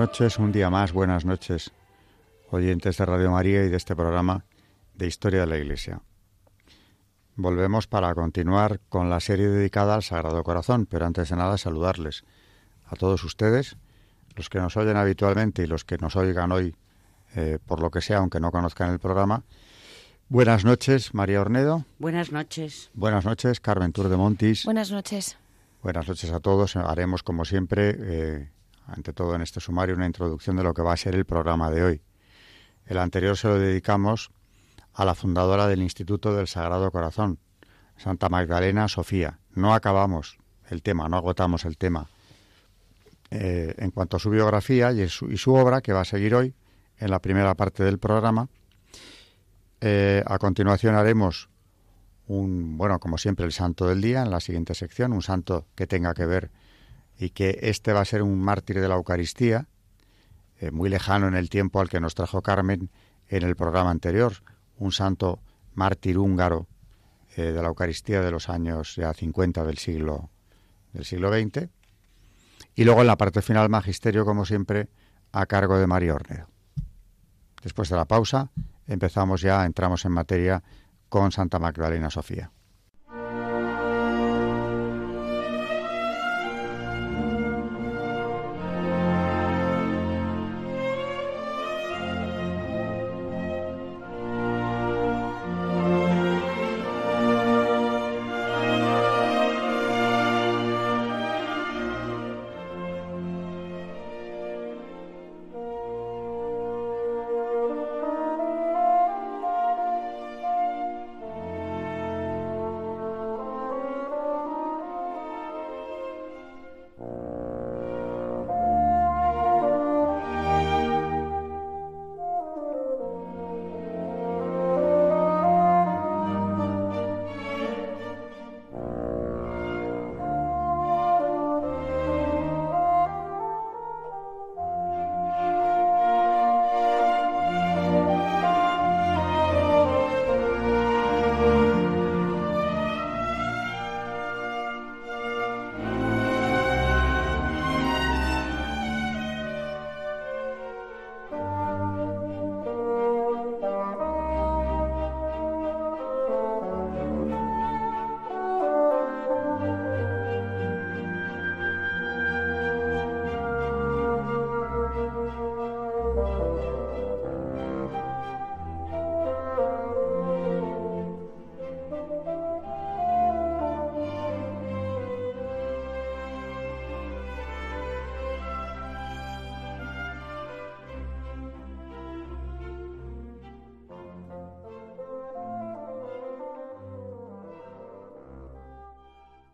Noches, un día más, buenas noches, oyentes de Radio María y de este programa de Historia de la Iglesia. Volvemos para continuar con la serie dedicada al Sagrado Corazón, pero antes de nada saludarles a todos ustedes, los que nos oyen habitualmente y los que nos oigan hoy, eh, por lo que sea, aunque no conozcan el programa. Buenas noches, María Ornedo. Buenas noches. Buenas noches, Carmen Tour de Montis. Buenas noches. Buenas noches a todos. Haremos, como siempre, eh, ante todo en este sumario, una introducción de lo que va a ser el programa de hoy. El anterior se lo dedicamos a la fundadora del Instituto del Sagrado Corazón, Santa Magdalena Sofía. No acabamos el tema, no agotamos el tema. Eh, en cuanto a su biografía y su, obra, que va a seguir hoy en la primera parte del programa, eh, a continuación haremos un, bueno, como siempre, el santo del día en la siguiente sección, un santo que tenga que ver y que este va a ser un mártir de la Eucaristía, eh, muy lejano en el tiempo al que nos trajo Carmen en el programa anterior, un santo mártir húngaro eh, de la Eucaristía de los años ya 50 del siglo, del siglo XX. Y luego en la parte final, magisterio, como siempre, a cargo de María Ornedo. Después de la pausa, empezamos ya, entramos en materia con Santa Magdalena Sofía.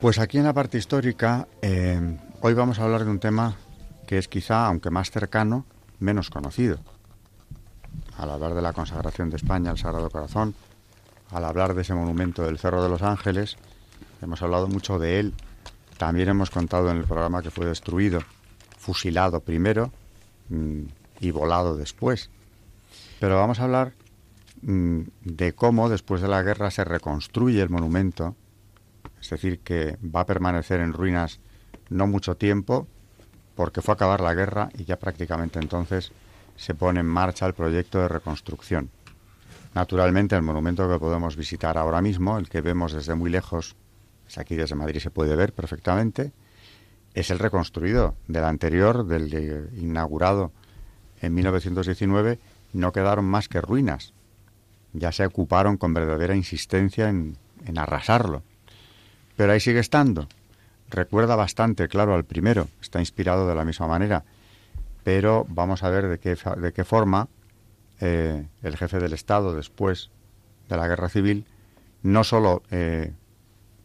Pues aquí en la parte histórica, eh, hoy vamos a hablar de un tema que es quizá, aunque más cercano, menos conocido. Al hablar de la consagración de España al Sagrado Corazón, al hablar de ese monumento del Cerro de los Ángeles, hemos hablado mucho de él. También hemos contado en el programa que fue destruido, fusilado primero mmm, y volado después. Pero vamos a hablar mmm, de cómo después de la guerra se reconstruye el monumento es decir, que va a permanecer en ruinas no mucho tiempo, porque fue a acabar la guerra y ya prácticamente entonces se pone en marcha el proyecto de reconstrucción. Naturalmente, el monumento que podemos visitar ahora mismo, el que vemos desde muy lejos, es aquí desde Madrid se puede ver perfectamente, es el reconstruido del anterior, del inaugurado en 1919, no quedaron más que ruinas. Ya se ocuparon con verdadera insistencia en, en arrasarlo pero ahí sigue estando. Recuerda bastante, claro, al primero, está inspirado de la misma manera, pero vamos a ver de qué, de qué forma eh, el jefe del Estado, después de la guerra civil, no solo eh,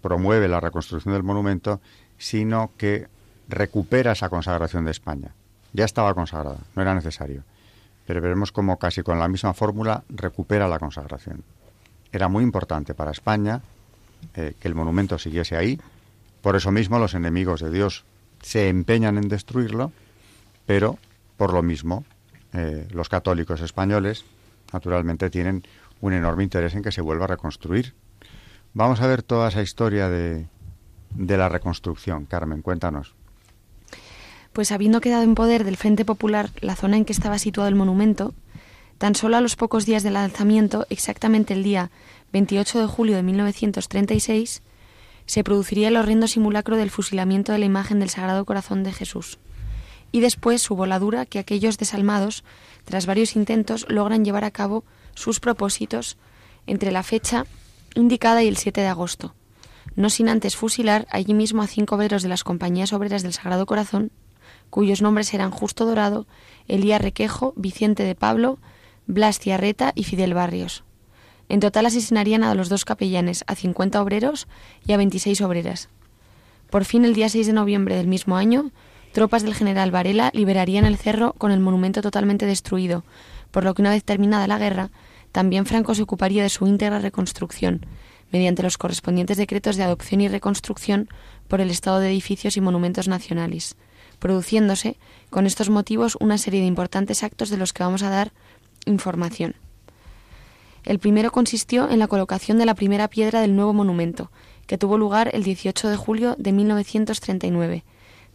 promueve la reconstrucción del monumento, sino que recupera esa consagración de España. Ya estaba consagrada, no era necesario, pero veremos cómo casi con la misma fórmula recupera la consagración. Era muy importante para España eh, que el monumento siguiese ahí, por eso mismo los enemigos de Dios se empeñan en destruirlo, pero por lo mismo eh, los católicos españoles naturalmente tienen un enorme interés en que se vuelva a reconstruir. Vamos a ver toda esa historia de, de la reconstrucción. Carmen, cuéntanos. Pues habiendo quedado en poder del Frente Popular la zona en que estaba situado el monumento, tan solo a los pocos días del lanzamiento, exactamente el día 28 de julio de 1936, se produciría el horrendo simulacro del fusilamiento de la imagen del Sagrado Corazón de Jesús. Y después su voladura que aquellos desalmados, tras varios intentos, logran llevar a cabo sus propósitos entre la fecha indicada y el 7 de agosto, no sin antes fusilar allí mismo a cinco obreros de las compañías obreras del Sagrado Corazón, cuyos nombres eran Justo Dorado, Elías Requejo, Vicente de Pablo, Blas Ciarreta y Fidel Barrios. En total asesinarían a los dos capellanes, a 50 obreros y a 26 obreras. Por fin, el día 6 de noviembre del mismo año, tropas del general Varela liberarían el cerro con el monumento totalmente destruido, por lo que una vez terminada la guerra, también Franco se ocuparía de su íntegra reconstrucción, mediante los correspondientes decretos de adopción y reconstrucción por el estado de edificios y monumentos nacionales, produciéndose con estos motivos una serie de importantes actos de los que vamos a dar información. El primero consistió en la colocación de la primera piedra del nuevo monumento, que tuvo lugar el 18 de julio de 1939,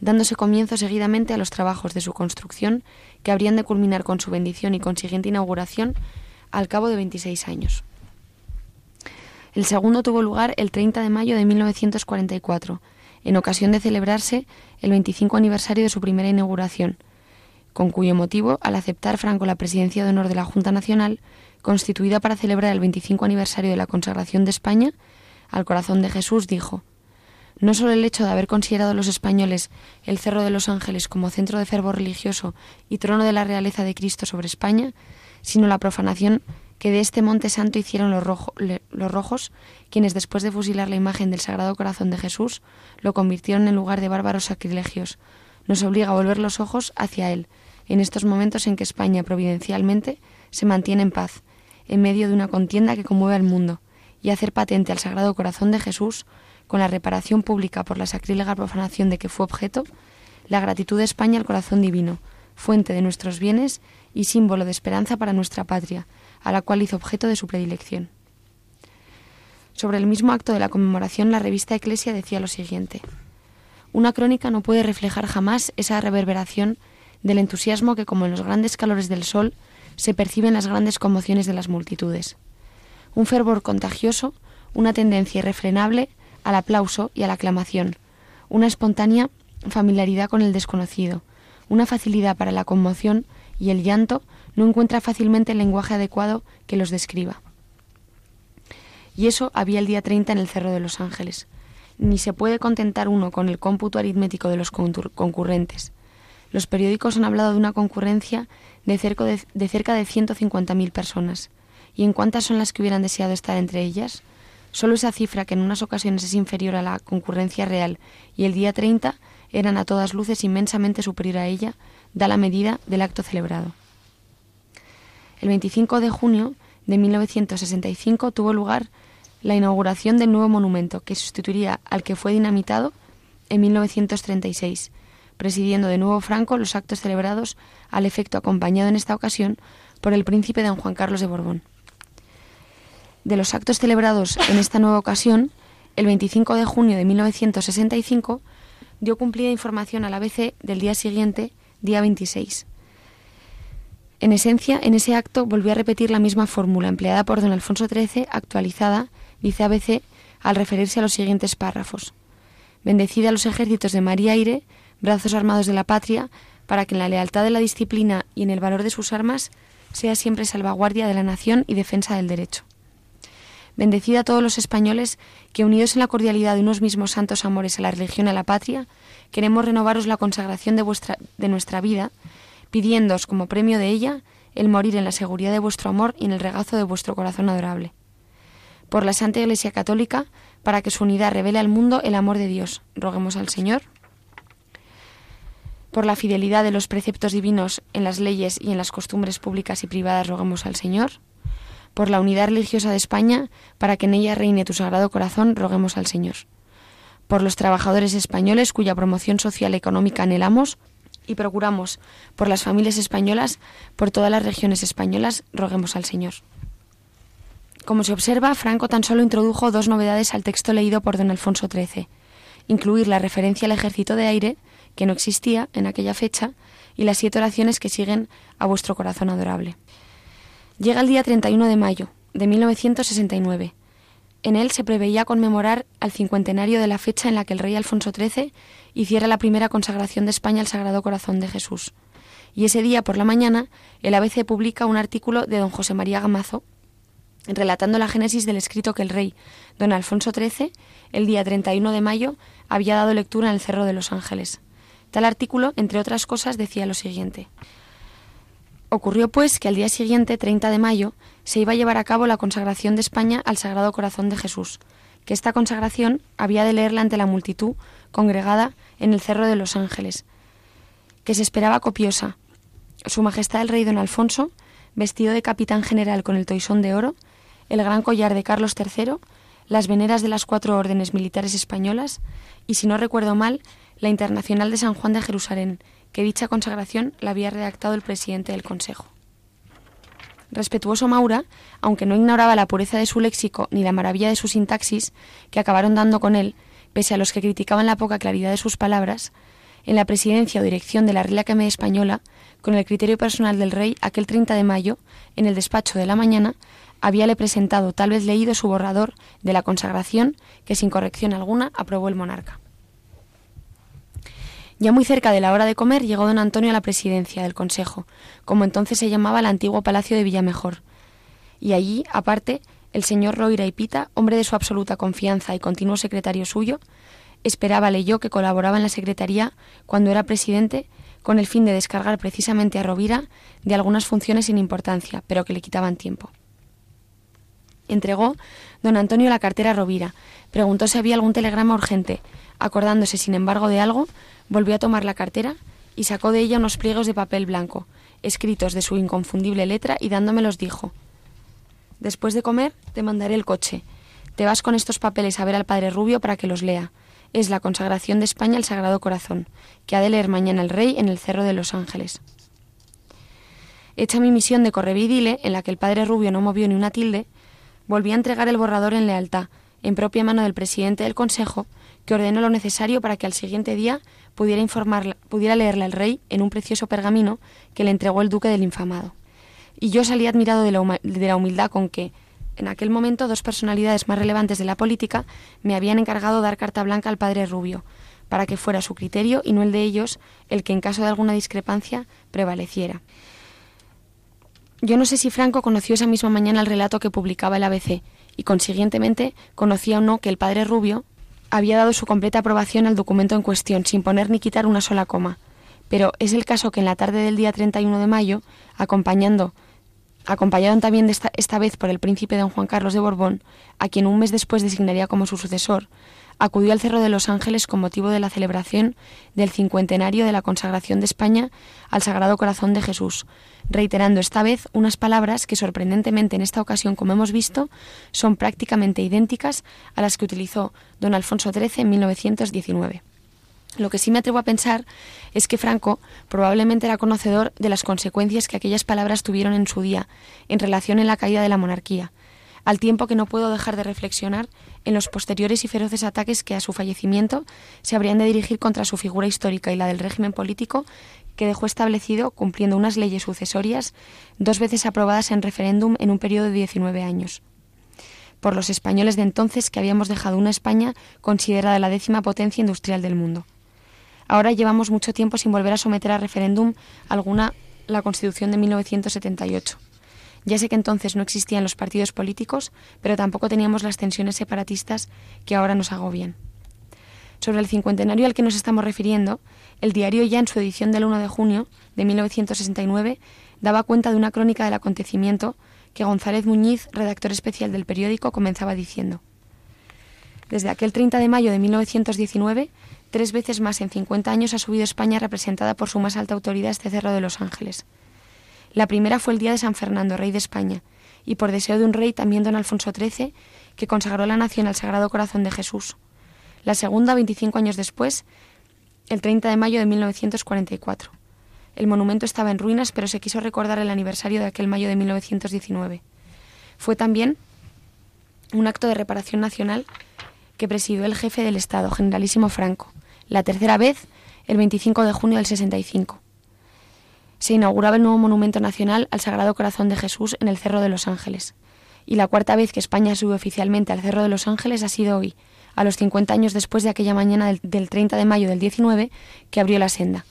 dándose comienzo seguidamente a los trabajos de su construcción, que habrían de culminar con su bendición y consiguiente inauguración al cabo de 26 años. El segundo tuvo lugar el 30 de mayo de 1944, en ocasión de celebrarse el 25 aniversario de su primera inauguración, con cuyo motivo, al aceptar Franco la presidencia de honor de la Junta Nacional, constituida para celebrar el 25 aniversario de la consagración de España, al corazón de Jesús dijo, no solo el hecho de haber considerado los españoles el Cerro de los Ángeles como centro de fervor religioso y trono de la realeza de Cristo sobre España, sino la profanación que de este monte santo hicieron los, los, rojos, quienes después de fusilar la imagen del Sagrado Corazón de Jesús, lo convirtieron en lugar de bárbaros sacrilegios. Nos obliga a volver los ojos hacia Él, en estos momentos en que España providencialmente se mantiene en paz, en medio de una contienda que conmueve al mundo, y hacer patente al Sagrado Corazón de Jesús, con la reparación pública por la sacrílega profanación de que fue objeto, la gratitud de España al corazón divino, fuente de nuestros bienes y símbolo de esperanza para nuestra patria, a la cual hizo objeto de su predilección. Sobre el mismo acto de la conmemoración, la revista Eclesia decía lo siguiente. Una crónica no puede reflejar jamás esa reverberación del entusiasmo que, como en los grandes calores del sol, se perciben las grandes conmociones de las multitudes. Un fervor contagioso, una tendencia irrefrenable al aplauso y a la aclamación, una espontánea familiaridad con el desconocido, una facilidad para la conmoción y el llanto no encuentra fácilmente el lenguaje adecuado que los describa. Y eso había el día 30 en el Cerro de los Ángeles. Ni se puede contentar uno con el cómputo aritmético de los concurrentes. Los periódicos han hablado de una concurrencia de cerca de, de, cerca de 150.000 personas. ¿Y en cuántas son las que hubieran deseado estar entre ellas? Solo esa cifra, que en unas ocasiones es inferior a la concurrencia real, y el día 30 eran a todas luces inmensamente superior a ella, da la medida del acto celebrado. El 25 de junio de 1965 tuvo lugar la inauguración del nuevo monumento que sustituiría al que fue dinamitado en 1936, presidiendo de nuevo Franco los actos celebrados al efecto acompañado en esta ocasión por el príncipe don Juan Carlos de Borbón. De los actos celebrados en esta nueva ocasión, el 25 de junio de 1965 dio cumplida información al ABC del día siguiente, día 26. En esencia, en ese acto volvió a repetir la misma fórmula empleada por don Alfonso XIII, actualizada, dice ABC, al referirse a los siguientes párrafos. Bendecida a los ejércitos de María Aire, brazos armados de la patria, para que en la lealtad de la disciplina y en el valor de sus armas sea siempre salvaguardia de la nación y defensa del derecho. Bendecida a todos los españoles que, unidos en la cordialidad de unos mismos santos amores a la religión y a la patria, queremos renovaros la consagración de, vuestra, de nuestra vida, pidiéndoos como premio de ella el morir en la seguridad de vuestro amor y en el regazo de vuestro corazón adorable. Por la Santa Iglesia Católica, para que su unidad revele al mundo el amor de Dios, roguemos al Señor. Por la fidelidad de los preceptos divinos en las leyes y en las costumbres públicas y privadas roguemos al Señor. Por la unidad religiosa de España, para que en ella reine tu sagrado corazón, roguemos al Señor. Por los trabajadores españoles cuya promoción social y económica anhelamos y procuramos, por las familias españolas, por todas las regiones españolas, roguemos al Señor. Como se observa, Franco tan solo introdujo dos novedades al texto leído por don Alfonso XIII. Incluir la referencia al ejército de aire, que no existía en aquella fecha, y las siete oraciones que siguen a vuestro corazón adorable. Llega el día 31 de mayo de 1969. En él se preveía conmemorar al cincuentenario de la fecha en la que el rey Alfonso XIII hiciera la primera consagración de España al Sagrado Corazón de Jesús. Y ese día, por la mañana, el ABC publica un artículo de don José María Gamazo, relatando la génesis del escrito que el rey, don Alfonso XIII, el día 31 de mayo, había dado lectura en el Cerro de los Ángeles. Tal artículo, entre otras cosas, decía lo siguiente. Ocurrió, pues, que al día siguiente, 30 de mayo, se iba a llevar a cabo la consagración de España al Sagrado Corazón de Jesús, que esta consagración había de leerla ante la multitud congregada en el Cerro de los Ángeles, que se esperaba copiosa. Su Majestad el Rey Don Alfonso, vestido de capitán general con el toisón de oro, el gran collar de Carlos III, las veneras de las cuatro órdenes militares españolas y, si no recuerdo mal, la Internacional de San Juan de Jerusalén, que dicha consagración la había redactado el presidente del Consejo. Respetuoso Maura, aunque no ignoraba la pureza de su léxico ni la maravilla de su sintaxis, que acabaron dando con él, pese a los que criticaban la poca claridad de sus palabras, en la presidencia o dirección de la Real Academia Española, con el criterio personal del rey, aquel 30 de mayo, en el despacho de la mañana, habíale presentado, tal vez leído, su borrador de la consagración, que sin corrección alguna aprobó el monarca. Ya muy cerca de la hora de comer llegó don Antonio a la presidencia del Consejo, como entonces se llamaba el antiguo Palacio de Villamejor. Y allí, aparte, el señor Roira y Pita, hombre de su absoluta confianza y continuo secretario suyo, esperábale yo que colaboraba en la secretaría cuando era presidente con el fin de descargar precisamente a Rovira de algunas funciones sin importancia, pero que le quitaban tiempo. Entregó don Antonio la cartera a Rovira, preguntó si había algún telegrama urgente, acordándose, sin embargo, de algo, volvió a tomar la cartera y sacó de ella unos pliegos de papel blanco, escritos de su inconfundible letra, y dándomelos dijo Después de comer, te mandaré el coche. Te vas con estos papeles a ver al padre Rubio para que los lea. Es la consagración de España al Sagrado Corazón, que ha de leer mañana el rey en el Cerro de los Ángeles. Hecha mi misión de correvidile, en la que el padre Rubio no movió ni una tilde, volví a entregar el borrador en lealtad, en propia mano del presidente del Consejo, que ordenó lo necesario para que al siguiente día pudiera, pudiera leerle al rey en un precioso pergamino que le entregó el duque del infamado. Y yo salí admirado de la, de la humildad con que, en aquel momento, dos personalidades más relevantes de la política me habían encargado dar carta blanca al padre Rubio, para que fuera su criterio y no el de ellos el que en caso de alguna discrepancia prevaleciera. Yo no sé si Franco conoció esa misma mañana el relato que publicaba el ABC y consiguientemente conocía o no que el padre Rubio había dado su completa aprobación al documento en cuestión sin poner ni quitar una sola coma. Pero es el caso que en la tarde del día 31 de mayo, acompañando acompañado también esta, esta vez por el príncipe don Juan Carlos de Borbón, a quien un mes después designaría como su sucesor, acudió al Cerro de los Ángeles con motivo de la celebración del cincuentenario de la consagración de España al Sagrado Corazón de Jesús, reiterando esta vez unas palabras que sorprendentemente en esta ocasión, como hemos visto, son prácticamente idénticas a las que utilizó don Alfonso XIII en 1919. Lo que sí me atrevo a pensar es que Franco probablemente era conocedor de las consecuencias que aquellas palabras tuvieron en su día en relación en la caída de la monarquía, al tiempo que no puedo dejar de reflexionar en los posteriores y feroces ataques que a su fallecimiento se habrían de dirigir contra su figura histórica y la del régimen político que dejó establecido cumpliendo unas leyes sucesorias dos veces aprobadas en referéndum en un periodo de 19 años por los españoles de entonces que habíamos dejado una España considerada la décima potencia industrial del mundo. Ahora llevamos mucho tiempo sin volver a someter a referéndum alguna la Constitución de 1978. Ya sé que entonces no existían los partidos políticos, pero tampoco teníamos las tensiones separatistas que ahora nos agobian. Sobre el cincuentenario al que nos estamos refiriendo, el diario ya en su edición del 1 de junio de 1969 daba cuenta de una crónica del acontecimiento que González Muñiz, redactor especial del periódico, comenzaba diciendo. Desde aquel 30 de mayo de 1919 Tres veces más en 50 años ha subido España representada por su más alta autoridad este Cerro de los Ángeles. La primera fue el día de San Fernando, rey de España, y por deseo de un rey también don Alfonso XIII, que consagró la nación al Sagrado Corazón de Jesús. La segunda, 25 años después, el 30 de mayo de 1944. El monumento estaba en ruinas, pero se quiso recordar el aniversario de aquel mayo de 1919. Fue también un acto de reparación nacional que presidió el jefe del Estado, generalísimo Franco, la tercera vez el 25 de junio del 65. Se inauguraba el nuevo monumento nacional al Sagrado Corazón de Jesús en el Cerro de los Ángeles. Y la cuarta vez que España sube oficialmente al Cerro de los Ángeles ha sido hoy, a los 50 años después de aquella mañana del, del 30 de mayo del 19 que abrió la senda.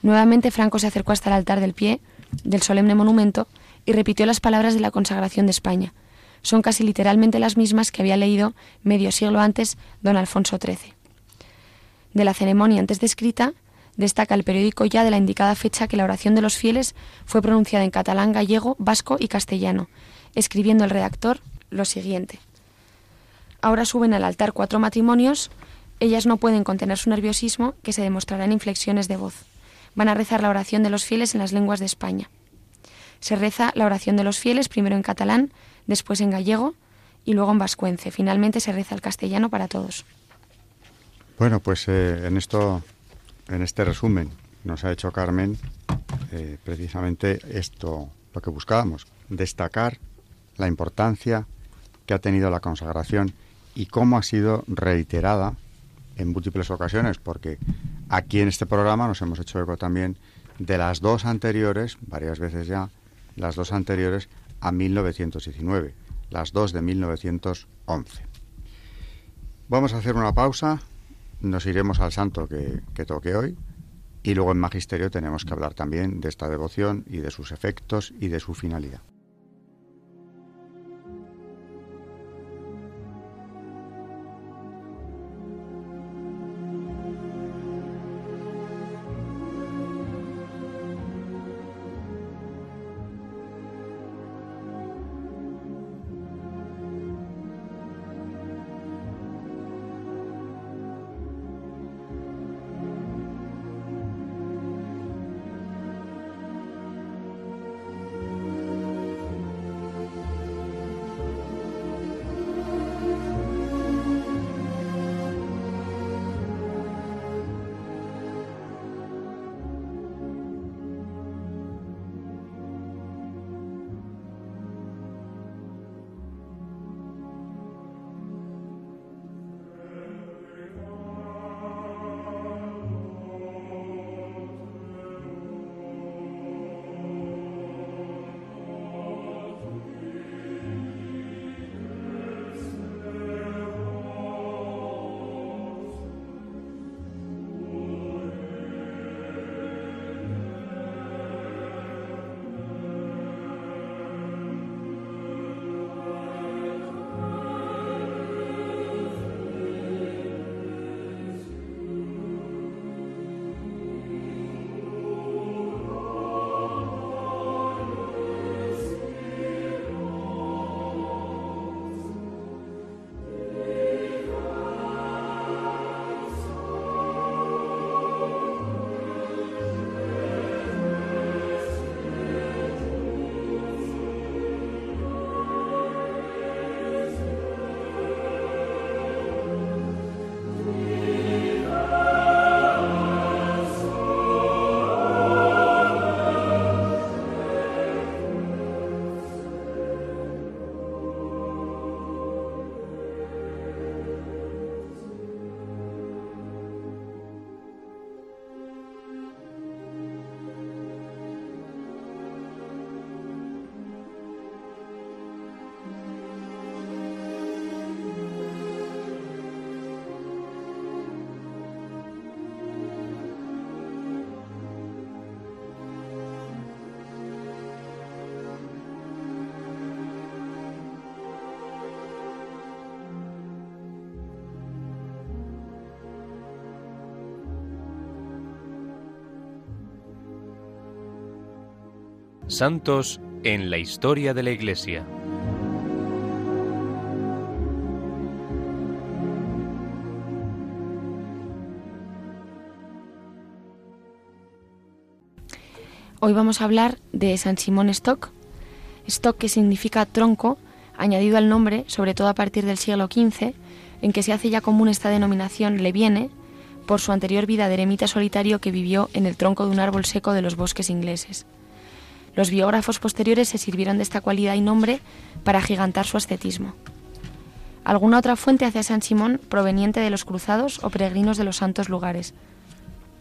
Nuevamente Franco se acercó hasta el altar del pie del solemne monumento y repitió las palabras de la consagración de España, son casi literalmente las mismas que había leído medio siglo antes don Alfonso XIII. De la ceremonia antes descrita, destaca el periódico ya de la indicada fecha que la oración de los fieles fue pronunciada en catalán, gallego, vasco y castellano, escribiendo el redactor lo siguiente. Ahora suben al altar cuatro matrimonios, ellas no pueden contener su nerviosismo, que se demostrará en inflexiones de voz. Van a rezar la oración de los fieles en las lenguas de España. Se reza la oración de los fieles primero en catalán, después en gallego y luego en vascuence. Finalmente se reza el castellano para todos. Bueno, pues eh, en esto, en este resumen, nos ha hecho Carmen eh, precisamente esto, lo que buscábamos, destacar la importancia que ha tenido la consagración y cómo ha sido reiterada en múltiples ocasiones, porque aquí en este programa nos hemos hecho eco también de las dos anteriores, varias veces ya, las dos anteriores a 1919, las dos de 1911. Vamos a hacer una pausa, nos iremos al santo que, que toque hoy y luego en Magisterio tenemos que hablar también de esta devoción y de sus efectos y de su finalidad. Santos en la historia de la Iglesia. Hoy vamos a hablar de San Simón Stock. Stock que significa tronco, añadido al nombre, sobre todo a partir del siglo XV, en que se hace ya común esta denominación, le viene por su anterior vida de eremita solitario que vivió en el tronco de un árbol seco de los bosques ingleses. Los biógrafos posteriores se sirvieron de esta cualidad y nombre para agigantar su ascetismo. Alguna otra fuente hace a San Simón proveniente de los cruzados o peregrinos de los santos lugares,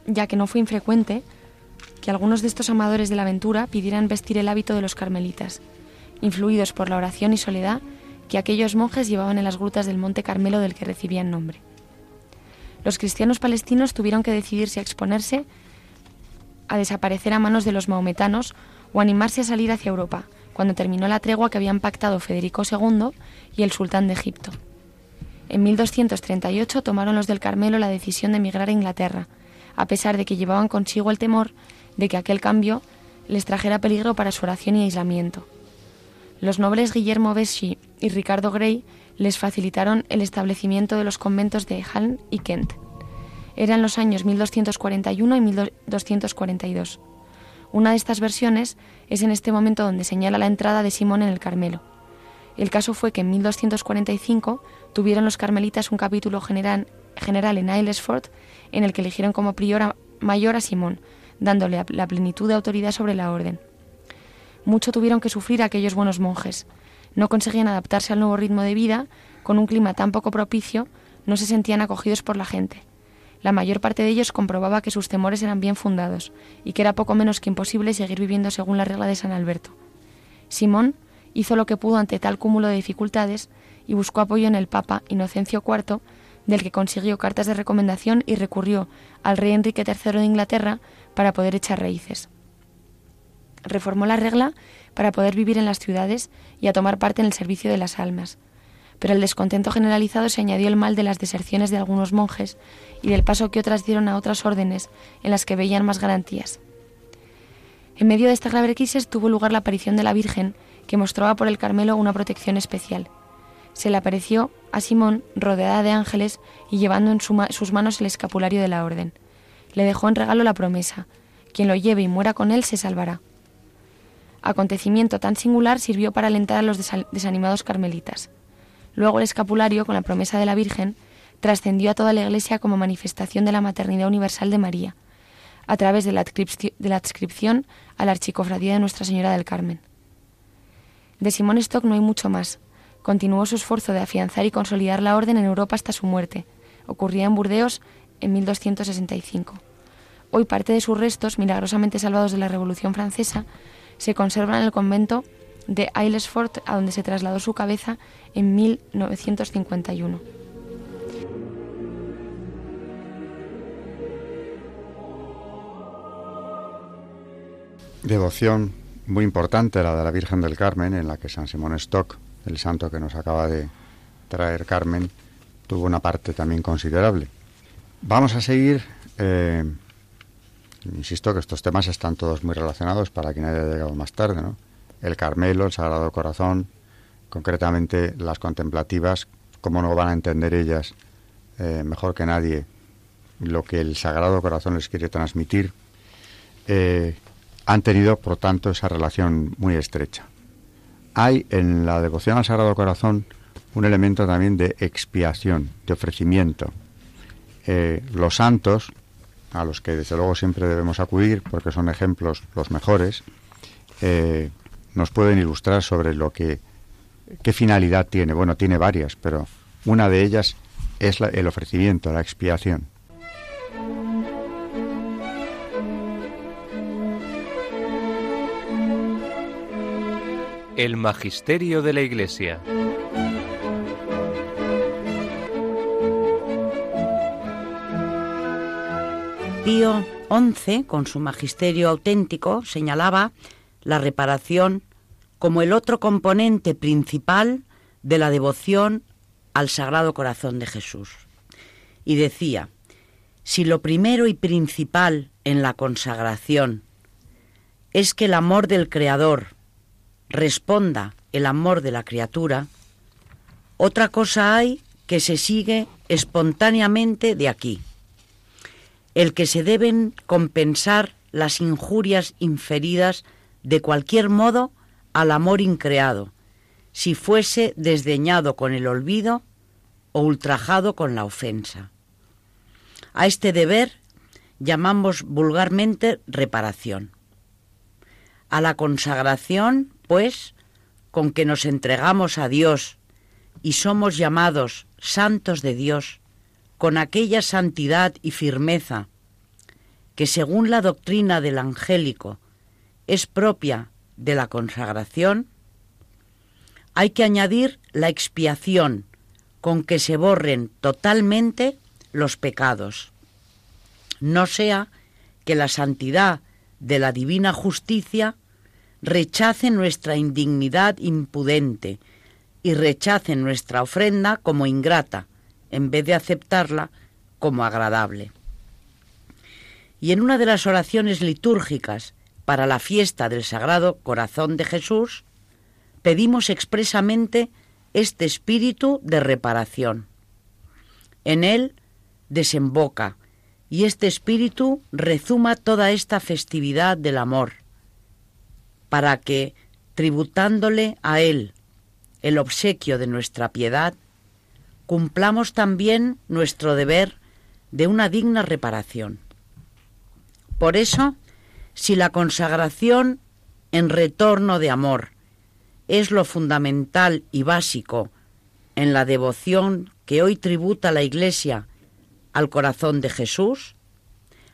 ya que no fue infrecuente que algunos de estos amadores de la aventura pidieran vestir el hábito de los carmelitas, influidos por la oración y soledad que aquellos monjes llevaban en las grutas del Monte Carmelo del que recibían nombre. Los cristianos palestinos tuvieron que decidirse a exponerse a desaparecer a manos de los maometanos o animarse a salir hacia Europa, cuando terminó la tregua que habían pactado Federico II y el sultán de Egipto. En 1238 tomaron los del Carmelo la decisión de emigrar a Inglaterra, a pesar de que llevaban consigo el temor de que aquel cambio les trajera peligro para su oración y aislamiento. Los nobles Guillermo Vesci y Ricardo Grey les facilitaron el establecimiento de los conventos de Halm y Kent. Eran los años 1241 y 1242. Una de estas versiones es en este momento donde señala la entrada de Simón en el Carmelo. El caso fue que en 1245 tuvieron los carmelitas un capítulo general, general en Aylesford en el que eligieron como prior mayor a Simón, dándole la plenitud de autoridad sobre la orden. Mucho tuvieron que sufrir aquellos buenos monjes. No conseguían adaptarse al nuevo ritmo de vida, con un clima tan poco propicio, no se sentían acogidos por la gente. La mayor parte de ellos comprobaba que sus temores eran bien fundados y que era poco menos que imposible seguir viviendo según la regla de San Alberto. Simón hizo lo que pudo ante tal cúmulo de dificultades y buscó apoyo en el Papa Inocencio IV, del que consiguió cartas de recomendación y recurrió al rey Enrique III de Inglaterra para poder echar raíces. Reformó la regla para poder vivir en las ciudades y a tomar parte en el servicio de las almas. Pero el descontento generalizado se añadió el mal de las deserciones de algunos monjes y del paso que otras dieron a otras órdenes en las que veían más garantías. En medio de esta grave crisis tuvo lugar la aparición de la Virgen, que mostraba por el Carmelo una protección especial. Se le apareció a Simón rodeada de ángeles y llevando en sus manos el escapulario de la orden. Le dejó en regalo la promesa, quien lo lleve y muera con él se salvará. Acontecimiento tan singular sirvió para alentar a los desanimados carmelitas. Luego el escapulario, con la promesa de la Virgen, trascendió a toda la Iglesia como manifestación de la maternidad universal de María, a través de la, adscripción a la archicofradía de Nuestra Señora del Carmen. De Simón Stock no hay mucho más. Continuó su esfuerzo de afianzar y consolidar la orden en Europa hasta su muerte. Ocurría en Burdeos en 1265. Hoy parte de sus restos, milagrosamente salvados de la Revolución Francesa, se conservan en el convento de Aylesford, a donde se trasladó su cabeza en 1951. Devoción muy importante la de la Virgen del Carmen, en la que San Simón Stock, el santo que nos acaba de traer Carmen, tuvo una parte también considerable. Vamos a seguir, eh, insisto que estos temas están todos muy relacionados para quien haya llegado más tarde, ¿no? El Carmelo, el Sagrado Corazón, concretamente las contemplativas, cómo no van a entender ellas eh, mejor que nadie lo que el Sagrado Corazón les quiere transmitir. Eh, han tenido, por tanto, esa relación muy estrecha. Hay en la devoción al Sagrado Corazón un elemento también de expiación, de ofrecimiento. Eh, los santos, a los que desde luego siempre debemos acudir porque son ejemplos los mejores, nos pueden ilustrar sobre lo que qué finalidad tiene. Bueno, tiene varias, pero una de ellas es el ofrecimiento, la expiación. El Magisterio de la Iglesia. Pío XI, con su magisterio auténtico, señalaba la reparación como el otro componente principal de la devoción al Sagrado Corazón de Jesús. Y decía, si lo primero y principal en la consagración es que el amor del Creador responda el amor de la criatura, otra cosa hay que se sigue espontáneamente de aquí, el que se deben compensar las injurias inferidas de cualquier modo al amor increado, si fuese desdeñado con el olvido o ultrajado con la ofensa. A este deber llamamos vulgarmente reparación. A la consagración, pues, con que nos entregamos a Dios y somos llamados santos de Dios, con aquella santidad y firmeza que según la doctrina del angélico es propia de la consagración, hay que añadir la expiación con que se borren totalmente los pecados. No sea que la santidad de la divina justicia rechace nuestra indignidad impudente y rechace nuestra ofrenda como ingrata, en vez de aceptarla como agradable. Y en una de las oraciones litúrgicas para la fiesta del Sagrado Corazón de Jesús, pedimos expresamente este espíritu de reparación. En él desemboca y este espíritu rezuma toda esta festividad del amor, para que, tributándole a él el obsequio de nuestra piedad, cumplamos también nuestro deber de una digna reparación. Por eso, si la consagración en retorno de amor es lo fundamental y básico en la devoción que hoy tributa la Iglesia al corazón de Jesús,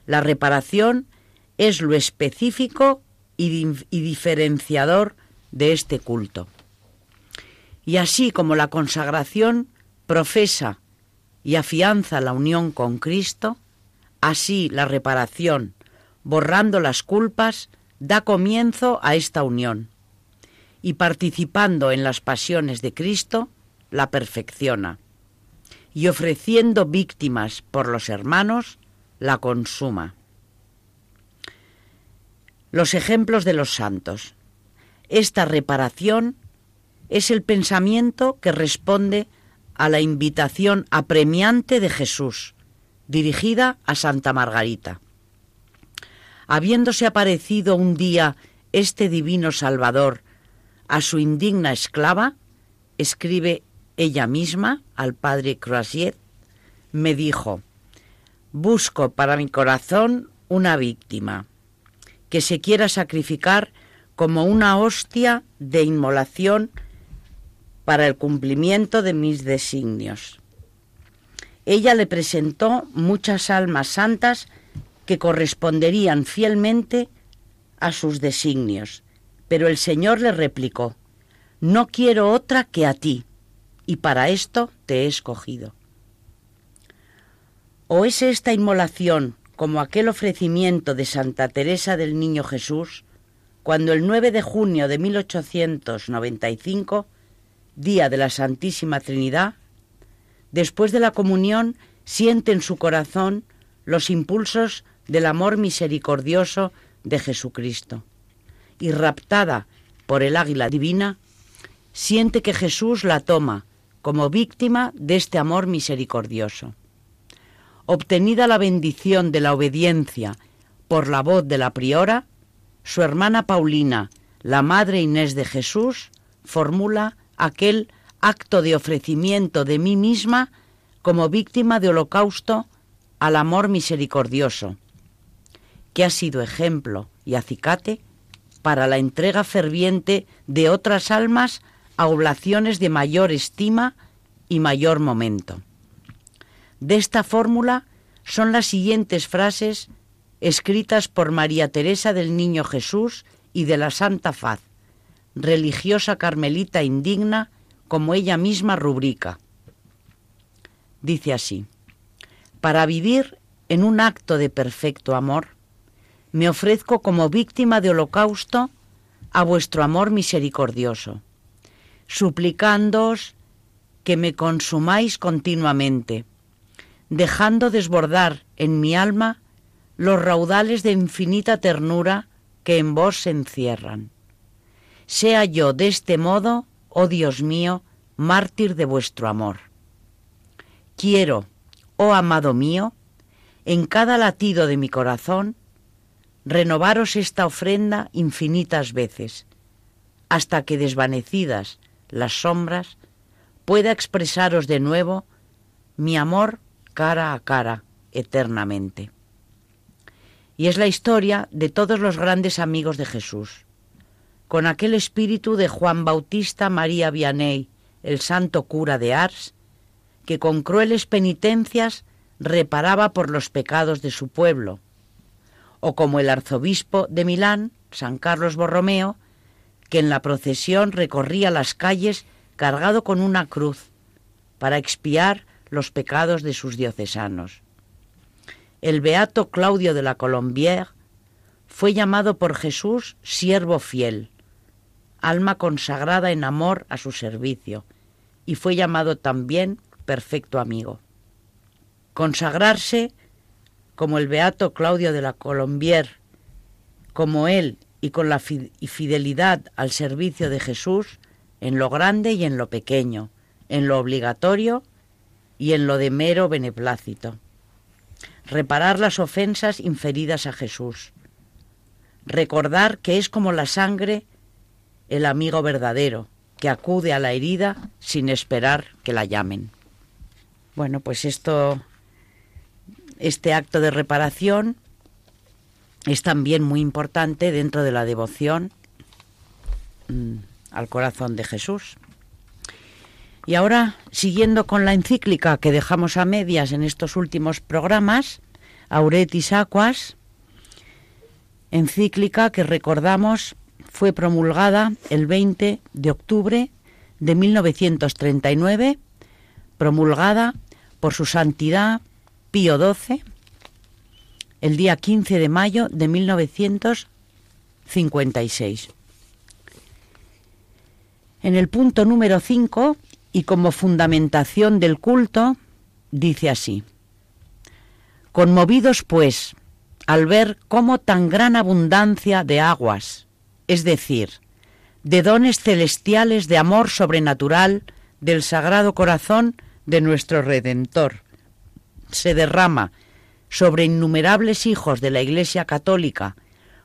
la reparación es lo específico y, diferenciador de este culto. Y así como la consagración profesa y afianza la unión con Cristo, así la reparación, borrando las culpas, da comienzo a esta unión y participando en las pasiones de Cristo, la perfecciona y ofreciendo víctimas por los hermanos, la consuma. Los ejemplos de los santos. Esta reparación es el pensamiento que responde a la invitación apremiante de Jesús, dirigida a Santa Margarita. Habiéndose aparecido un día este divino Salvador a su indigna esclava, escribe ella misma al padre Croisier, me dijo, busco para mi corazón una víctima que se quiera sacrificar como una hostia de inmolación para el cumplimiento de mis designios. Ella le presentó muchas almas santas que corresponderían fielmente a sus designios, pero el Señor le replicó, no quiero otra que a ti, y para esto te he escogido. ¿O es esta inmolación como aquel ofrecimiento de Santa Teresa del Niño Jesús, cuando el 9 de junio de 1895 día de la Santísima Trinidad, después de la comunión siente en su corazón los impulsos del amor misericordioso de Jesucristo. Y raptada por el águila divina, siente que Jesús la toma como víctima de este amor misericordioso. Obtenida la bendición de la obediencia por la voz de la priora, su hermana Paulina, la madre Inés de Jesús, formula aquel acto de ofrecimiento de mí misma como víctima de holocausto al amor misericordioso, que ha sido ejemplo y acicate para la entrega ferviente de otras almas a oblaciones de mayor estima y mayor momento. De esta fórmula son las siguientes frases escritas por María Teresa del Niño Jesús y de la Santa Faz, religiosa carmelita indigna, como ella misma rubrica. Dice así, para vivir en un acto de perfecto amor, me ofrezco como víctima de holocausto a vuestro amor misericordioso, suplicándoos que me consumáis continuamente, dejando desbordar en mi alma los raudales de infinita ternura que en vos se encierran sea yo de este modo, oh Dios mío, mártir de vuestro amor. Quiero, oh amado mío, en cada latido de mi corazón, renovaros esta ofrenda infinitas veces, hasta que desvanecidas las sombras, pueda expresaros de nuevo mi amor cara a cara eternamente. Y es la historia de todos los grandes amigos de Jesús, con aquel espíritu de Juan Bautista María Vianney, el santo cura de Ars, que con crueles penitencias reparaba por los pecados de su pueblo, o como el arzobispo de Milán, San Carlos Borromeo, que en la procesión recorría las calles cargado con una cruz para expiar los pecados de sus diocesanos. El beato Claudio de la Colombière fue llamado por Jesús siervo fiel, alma consagrada en amor a su servicio, y fue llamado también perfecto amigo. Consagrarse como el beato Claudio de la Colombière, como él y con la fidelidad al servicio de Jesús en lo grande y en lo pequeño, en lo obligatorio y en lo de mero beneplácito. Reparar las ofensas inferidas a Jesús. Recordar que es como la sangre el amigo verdadero, que acude a la herida sin esperar que la llamen. Bueno, pues esto, este acto de reparación es también muy importante dentro de la devoción mm, al corazón de Jesús. Y ahora, siguiendo con la encíclica que dejamos a medias en estos últimos programas, Auretis Aquas, encíclica que recordamos fue promulgada el 20 de octubre de 1939, promulgada por su santidad Pío XII el día 15 de mayo de 1956. En el punto número 5, y como fundamentación del culto, dice así, Conmovidos pues al ver cómo tan gran abundancia de aguas, es decir, de dones celestiales de amor sobrenatural del Sagrado Corazón de nuestro Redentor, se derrama sobre innumerables hijos de la Iglesia Católica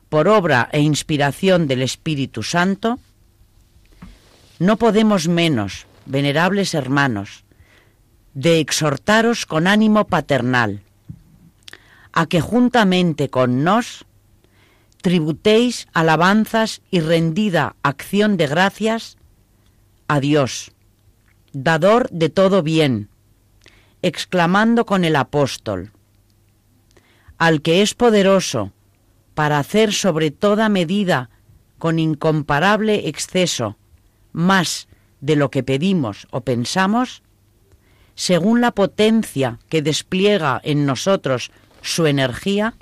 por obra e inspiración del Espíritu Santo, no podemos menos, venerables hermanos, de exhortaros con ánimo paternal, a que juntamente con nos tributéis alabanzas y rendida acción de gracias a Dios, dador de todo bien, exclamando con el apóstol, al que es poderoso para hacer sobre toda medida con incomparable exceso más de lo que pedimos o pensamos, según la potencia que despliega en nosotros su energía,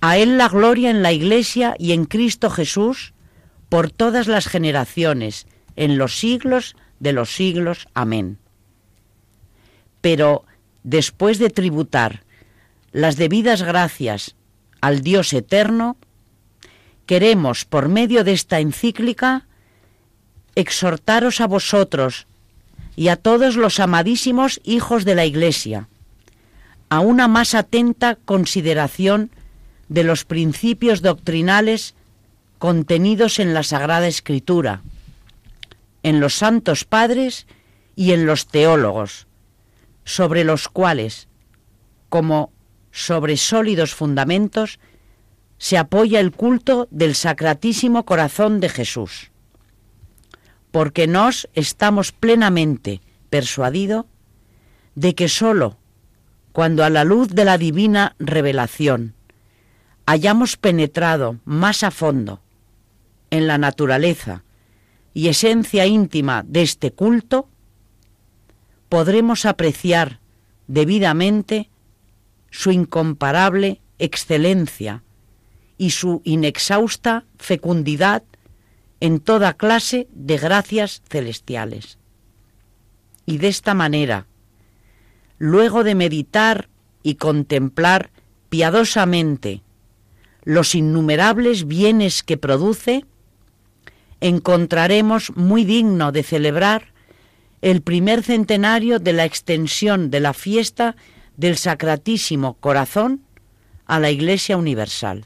a Él la gloria en la Iglesia y en Cristo Jesús por todas las generaciones, en los siglos de los siglos. Amén. Pero después de tributar las debidas gracias al Dios eterno, queremos, por medio de esta encíclica, exhortaros a vosotros y a todos los amadísimos hijos de la Iglesia a una más atenta consideración de los principios doctrinales contenidos en la Sagrada Escritura, en los santos padres y en los teólogos, sobre los cuales, como sobre sólidos fundamentos, se apoya el culto del Sacratísimo Corazón de Jesús, porque nos estamos plenamente persuadidos de que sólo cuando a la luz de la divina revelación hayamos penetrado más a fondo en la naturaleza y esencia íntima de este culto, podremos apreciar debidamente su incomparable excelencia y su inexhausta fecundidad en toda clase de gracias celestiales. Y de esta manera, luego de meditar y contemplar piadosamente los innumerables bienes que produce, encontraremos muy digno de celebrar el primer centenario de la extensión de la fiesta del Sacratísimo Corazón a la Iglesia Universal.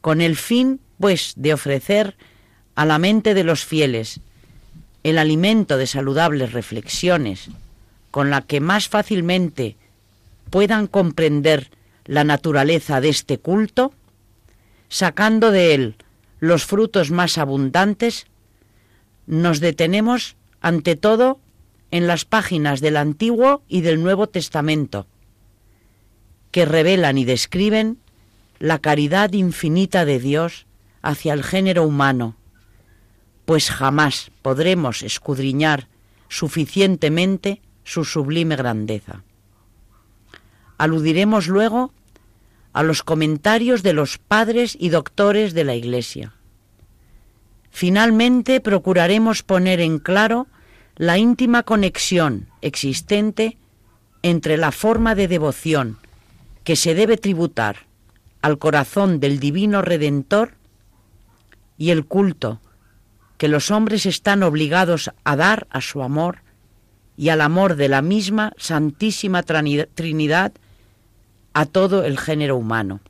con el fin, pues, de ofrecer a la mente de los fieles el alimento de saludables reflexiones con la que más fácilmente puedan comprender la naturaleza de este culto, sacando de él los frutos más abundantes, nos detenemos ante todo en las páginas del Antiguo y del Nuevo Testamento, que revelan y describen la caridad infinita de Dios hacia el género humano, pues jamás podremos escudriñar suficientemente su sublime grandeza. Aludiremos luego a los comentarios de los padres y doctores de la Iglesia. Finalmente procuraremos poner en claro la íntima conexión existente entre la forma de devoción que se debe tributar al corazón del Divino Redentor y el culto que los hombres están obligados a dar a su amor y al amor de la misma Santísima Trinidad a todo el género humano.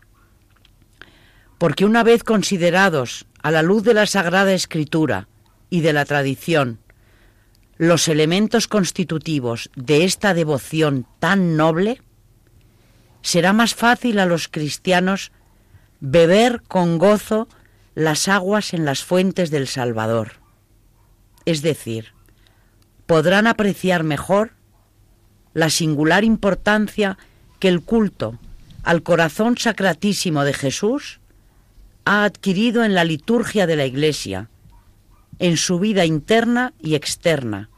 Porque una vez considerados a la luz de la Sagrada Escritura y de la tradición, los elementos constitutivos de esta devoción tan noble, será más fácil a los cristianos beber con gozo las aguas en las fuentes del Salvador. Es decir, podrán apreciar mejor la singular importancia que el culto al corazón sacratísimo de Jesús ha adquirido en la liturgia de la Iglesia, en su vida interna y externa,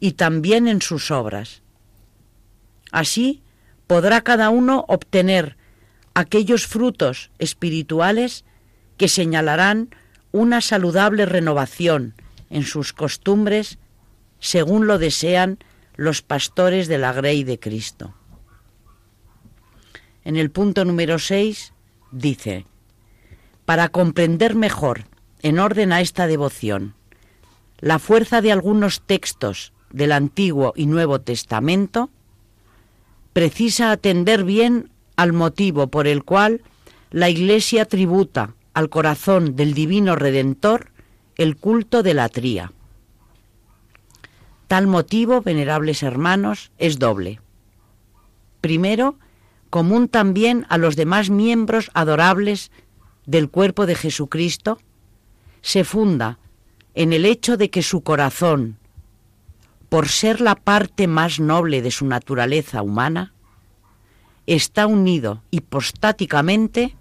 y también en sus obras. Así podrá cada uno obtener aquellos frutos espirituales que señalarán una saludable renovación en sus costumbres según lo desean los pastores de la Grey de Cristo. En el punto número 6 dice, para comprender mejor, en orden a esta devoción, la fuerza de algunos textos del Antiguo y Nuevo Testamento, precisa atender bien al motivo por el cual la Iglesia tributa al corazón del Divino Redentor el culto de la tría. Tal motivo, venerables hermanos, es doble. Primero, común también a los demás miembros adorables del cuerpo de Jesucristo, se funda en el hecho de que su corazón, por ser la parte más noble de su naturaleza humana, está unido hipostáticamente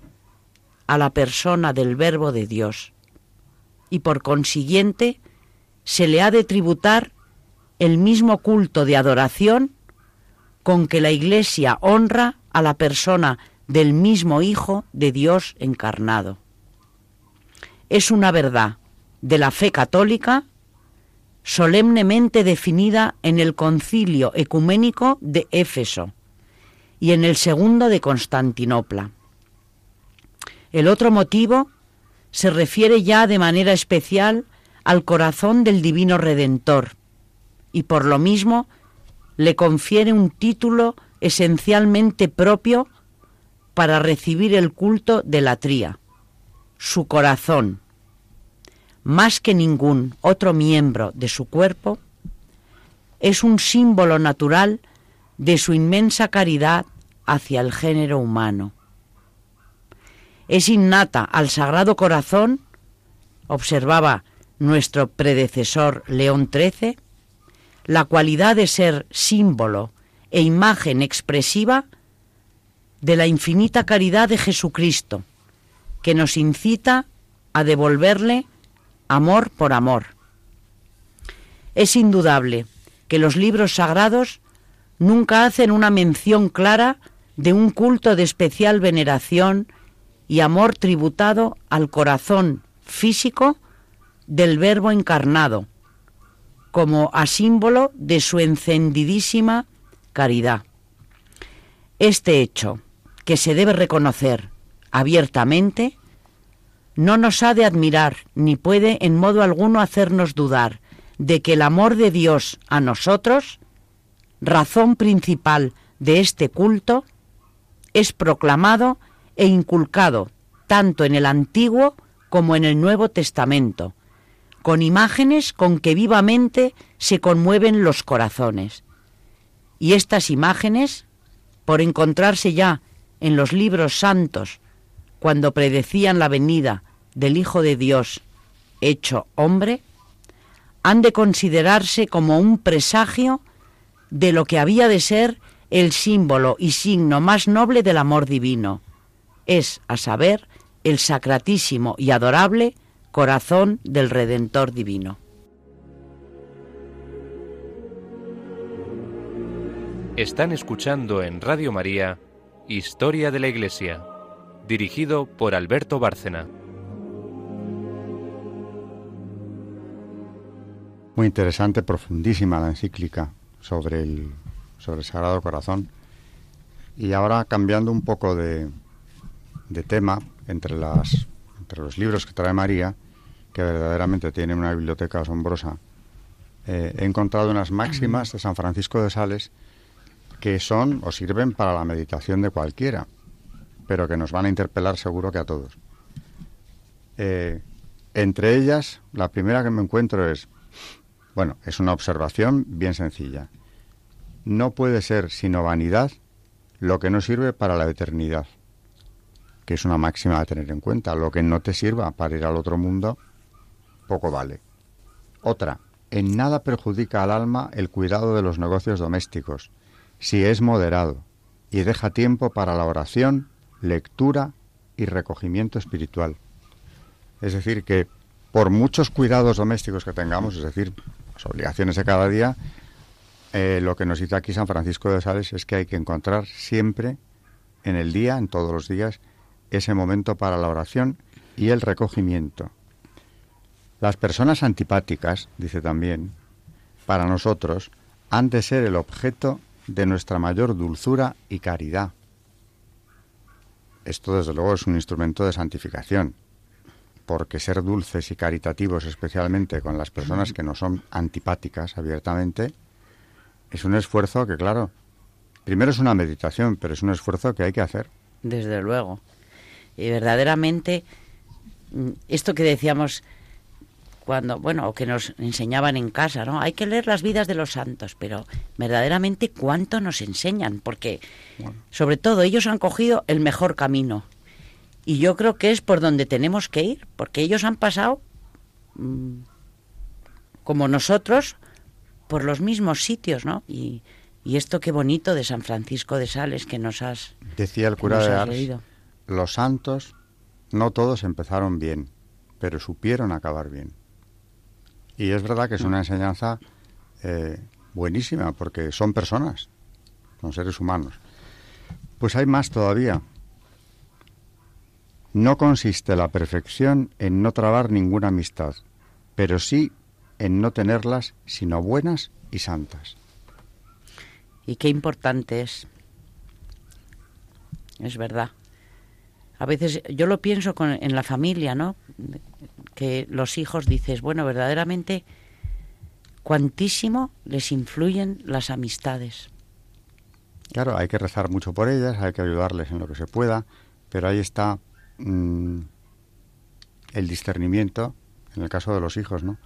a la persona del Verbo de Dios. Y por consiguiente se le ha de tributar el mismo culto de adoración con que la Iglesia honra a la persona del mismo Hijo de Dios encarnado. Es una verdad de la fe católica solemnemente definida en el concilio ecuménico de Éfeso y en el segundo de Constantinopla. El otro motivo se refiere ya de manera especial al corazón del Divino Redentor y por lo mismo le confiere un título esencialmente propio para recibir el culto de la tría, su corazón, más que ningún otro miembro de su cuerpo, es un símbolo natural de su inmensa caridad hacia el género humano. Es innata al Sagrado Corazón, observaba nuestro predecesor León XIII, la cualidad de ser símbolo e imagen expresiva de la infinita caridad de Jesucristo, que nos incita a devolverle amor por amor. Es indudable que los libros sagrados nunca hacen una mención clara de un culto de especial veneración y amor tributado al corazón físico del Verbo encarnado, como a símbolo de su encendidísima caridad. Este hecho, que se debe reconocer abiertamente, no nos ha de admirar ni puede en modo alguno hacernos dudar de que el amor de Dios a nosotros, razón principal de este culto, es proclamado e inculcado tanto en el Antiguo como en el Nuevo Testamento, con imágenes con que vivamente se conmueven los corazones. Y estas imágenes, por encontrarse ya en los libros santos, cuando predecían la venida del Hijo de Dios hecho hombre, han de considerarse como un presagio de lo que había de ser el símbolo y signo más noble del amor divino, es, a saber, el sacratísimo y adorable corazón del Redentor divino. Están escuchando en Radio María Historia de la Iglesia, dirigido por Alberto Bárcena. Muy interesante, profundísima la encíclica sobre el, sobre el Sagrado Corazón. Y ahora cambiando un poco de, de tema entre, las, entre los libros que trae María, que verdaderamente tiene una biblioteca asombrosa, eh, he encontrado unas máximas de San Francisco de Sales que son o sirven para la meditación de cualquiera, pero que nos van a interpelar seguro que a todos. Eh, entre ellas, la primera que me encuentro es, bueno, es una observación bien sencilla. No puede ser sino vanidad lo que no sirve para la eternidad, que es una máxima a tener en cuenta. Lo que no te sirva para ir al otro mundo, poco vale. Otra, en nada perjudica al alma el cuidado de los negocios domésticos, si es moderado y deja tiempo para la oración, lectura y recogimiento espiritual. Es decir, que por muchos cuidados domésticos que tengamos, es decir, las obligaciones de cada día, eh, lo que nos dice aquí San Francisco de Sales es que hay que encontrar siempre en el día, en todos los días, ese momento para la oración y el recogimiento. Las personas antipáticas, dice también, para nosotros, han de ser el objeto de nuestra mayor dulzura y caridad. Esto desde luego es un instrumento de santificación, porque ser dulces y caritativos, especialmente con las personas que no son antipáticas abiertamente, es un esfuerzo que, claro, primero es una meditación, pero es un esfuerzo que hay que hacer. Desde luego. Y verdaderamente, mm, esto que decíamos cuando, bueno, o que nos enseñaban en casa, ¿no? Hay que leer las vidas de los santos, pero verdaderamente cuánto nos enseñan, porque sobre todo ellos han cogido el mejor camino. Y yo creo que es por donde tenemos que ir, porque ellos han pasado, mm, como nosotros, por los mismos sitios, ¿no? Y, esto qué bonito de San Francisco de Sales que nos has Decía el cura de Ars, los santos no todos empezaron bien, pero supieron acabar bien. Y es verdad que es una enseñanza eh, buenísima, porque son personas, son seres humanos. Pues hay más todavía. No consiste la perfección en no trabar ninguna amistad, pero sí en no tenerlas sino buenas y santas. Y qué importante es. Es verdad. A veces yo lo pienso con, en la familia, ¿no? Que los hijos dices, bueno, verdaderamente cuantísimo les influyen las amistades. Claro, hay que rezar mucho por ellas, hay que ayudarles en lo que se pueda, pero ahí está mm, el discernimiento, en el caso de los hijos, ¿no?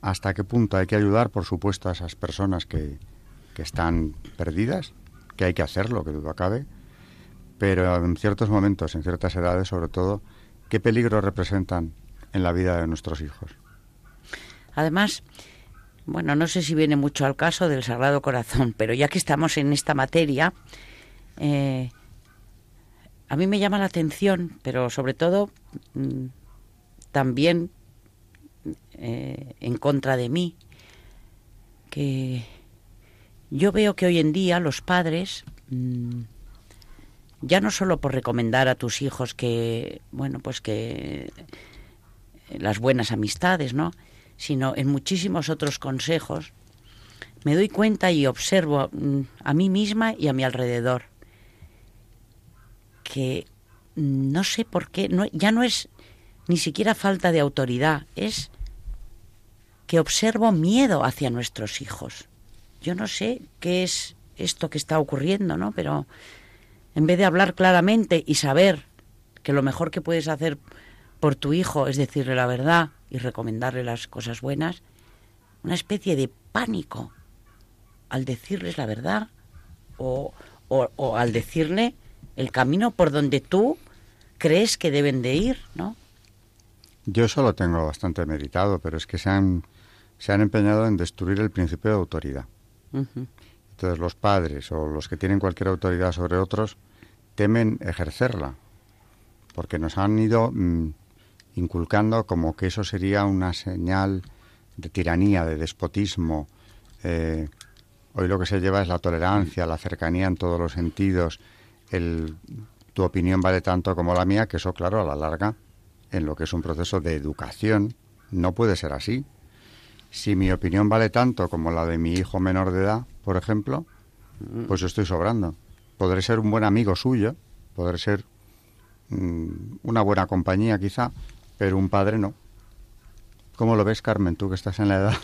hasta qué punto hay que ayudar, por supuesto, a esas personas que, que están perdidas, que hay que hacerlo, que duda cabe, pero en ciertos momentos, en ciertas edades sobre todo, ¿qué peligro representan en la vida de nuestros hijos? Además, bueno, no sé si viene mucho al caso del Sagrado Corazón, pero ya que estamos en esta materia, eh, a mí me llama la atención, pero sobre todo mm, también eh, en contra de mí, que yo veo que hoy en día los padres, mm, ya no solo por recomendar a tus hijos que, bueno, pues que las buenas amistades, ¿no? Sino en muchísimos otros consejos, me doy cuenta y observo mm, a mí misma y a mi alrededor que no sé por qué, no, ya no es ni siquiera falta de autoridad, es que observo miedo hacia nuestros hijos. Yo no sé qué es esto que está ocurriendo, ¿no? Pero en vez de hablar claramente y saber que lo mejor que puedes hacer por tu hijo es decirle la verdad y recomendarle las cosas buenas, una especie de pánico al decirles la verdad o, o, al decirle el camino por donde tú crees que deben de ir, ¿no? Yo eso lo tengo bastante meditado, pero es que se han, se han empeñado en destruir el principio de autoridad. Entonces los padres o los que tienen cualquier autoridad sobre otros temen ejercerla, porque nos han ido mm, inculcando como que eso sería una señal de tiranía, de despotismo. Eh, hoy lo que se lleva es la tolerancia, la cercanía en todos los sentidos. El, tu opinión vale tanto como la mía, que eso, claro, a la larga, en lo que es un proceso de educación, no puede ser así. Si mi opinión vale tanto como la de mi hijo menor de edad, por ejemplo, pues yo estoy sobrando. Podré ser un buen amigo suyo, podré ser mm, una buena compañía quizá, pero un padre no. ¿Cómo lo ves, Carmen, tú que estás en la edad?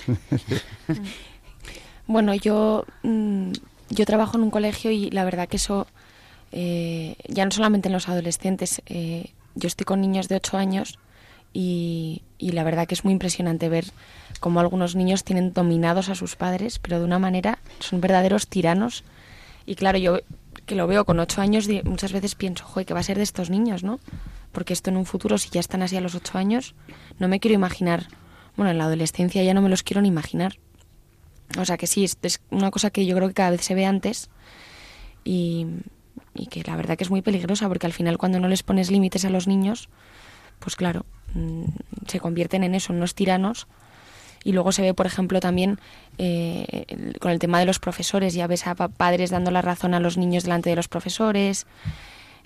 bueno, yo, mm, yo trabajo en un colegio y la verdad que eso, eh, ya no solamente en los adolescentes, eh, yo estoy con niños de 8 años y, y, la verdad que es muy impresionante ver cómo algunos niños tienen dominados a sus padres, pero de una manera son verdaderos tiranos. Y claro, yo que lo veo con 8 años, muchas veces pienso, joder, ¿qué va a ser de estos niños, no? Porque esto en un futuro, si ya están así a los ocho años, no me quiero imaginar. Bueno, en la adolescencia ya no me los quiero ni imaginar. O sea que sí, es, una cosa que yo creo que cada vez se ve antes y, y que la verdad que es muy peligrosa porque al final cuando no les pones límites a los niños, pues claro, mm, se convierten en eso, en unos tiranos. Y luego se ve, por ejemplo, también eh, con el tema de los profesores, ya ves a padres dando la razón a los niños delante de los profesores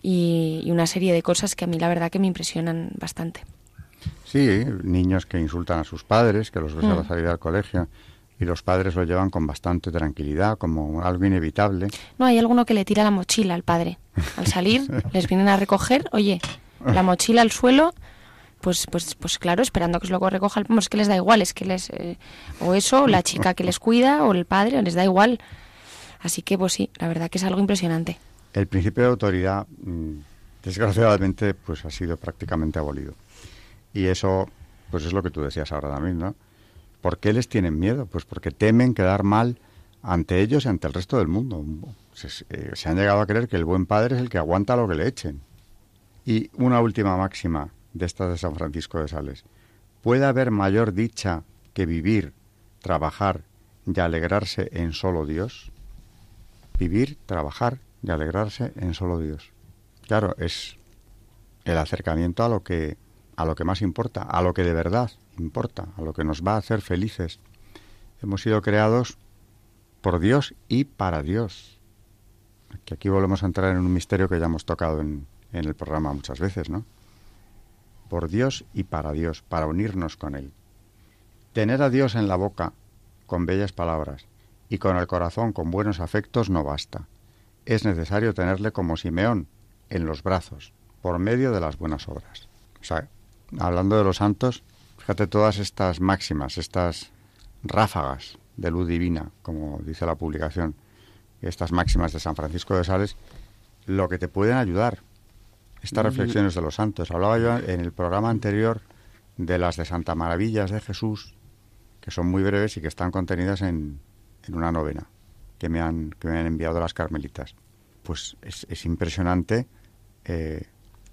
y, una serie de cosas que a mí la verdad que me impresionan bastante. Sí, niños que insultan a sus padres, que los ves a la mm. salida del colegio y los padres lo llevan con bastante tranquilidad, como algo inevitable. No, hay alguno que le tira la mochila al padre. Al salir, les vienen a recoger, oye, la mochila al suelo, pues, pues, pues claro, esperando que se lo recoja. Vamos, es que les da igual, es que les. Eh, o eso, la chica que les cuida, o el padre, les da igual. Así que, pues sí, la verdad que es algo impresionante. El principio de autoridad, mm, desgraciadamente, pues ha sido prácticamente abolido. Y eso, pues es lo que tú decías ahora también, ¿no? ¿Por qué les tienen miedo? Pues porque temen quedar mal ante ellos y ante el resto del mundo. Se, eh, se han llegado a creer que el buen padre es el que aguanta lo que le echen. Y una última máxima de estas de San Francisco de Sales. ¿Puede haber mayor dicha que vivir, trabajar y alegrarse en solo Dios? Vivir, trabajar de alegrarse en solo Dios. Claro, es el acercamiento a lo que a lo que más importa, a lo que de verdad importa, a lo que nos va a hacer felices. Hemos sido creados por Dios y para Dios. Que aquí volvemos a entrar en un misterio que ya hemos tocado en, en el programa muchas veces, ¿no? Por Dios y para Dios, para unirnos con Él. Tener a Dios en la boca con bellas palabras y con el corazón con buenos afectos no basta es necesario tenerle como Simeón en los brazos, por medio de las buenas obras. O sea, hablando de los santos, fíjate todas estas máximas, estas ráfagas de luz divina, como dice la publicación, estas máximas de San Francisco de Sales, lo que te pueden ayudar, estas reflexiones de los santos. Hablaba yo en el programa anterior de las de Santa Maravillas de Jesús, que son muy breves y que están contenidas en, en una novena que me han, que me han enviado las carmelitas. Pues es, impresionante. Eh,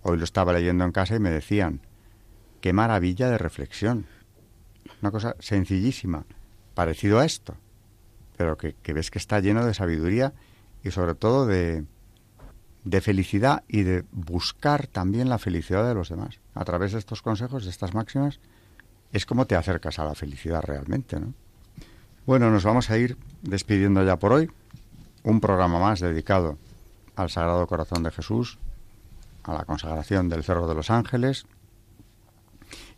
hoy lo estaba leyendo en casa y me decían, qué maravilla de reflexión. Una cosa sencillísima, parecido a esto, pero que, que ves que está lleno de sabiduría y sobre todo de, de felicidad y de buscar también la felicidad de los demás. A través de estos consejos, de estas máximas, es como te acercas a la felicidad realmente, ¿no? Bueno, nos vamos a ir despidiendo ya por hoy. Un programa más dedicado al Sagrado Corazón de Jesús, a la consagración del Cerro de los Ángeles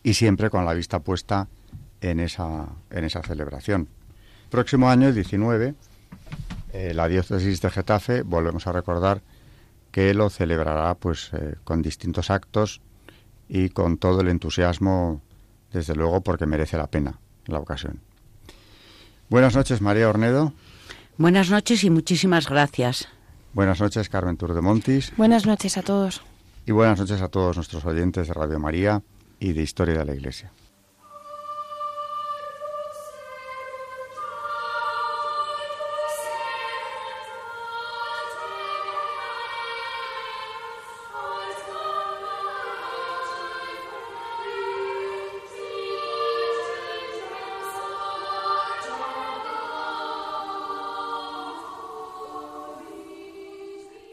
y siempre con la vista puesta en esa, en esa celebración. Próximo año, 19, eh, la diócesis de Getafe, volvemos a recordar que lo celebrará pues eh, con distintos actos y con todo el entusiasmo, desde luego, porque merece la pena la ocasión. Buenas noches, María Ornedo. Buenas noches y muchísimas gracias. Buenas noches, Carmen Montis. Buenas noches a todos. Y buenas noches a todos nuestros oyentes de Radio María y de Historia de la Iglesia.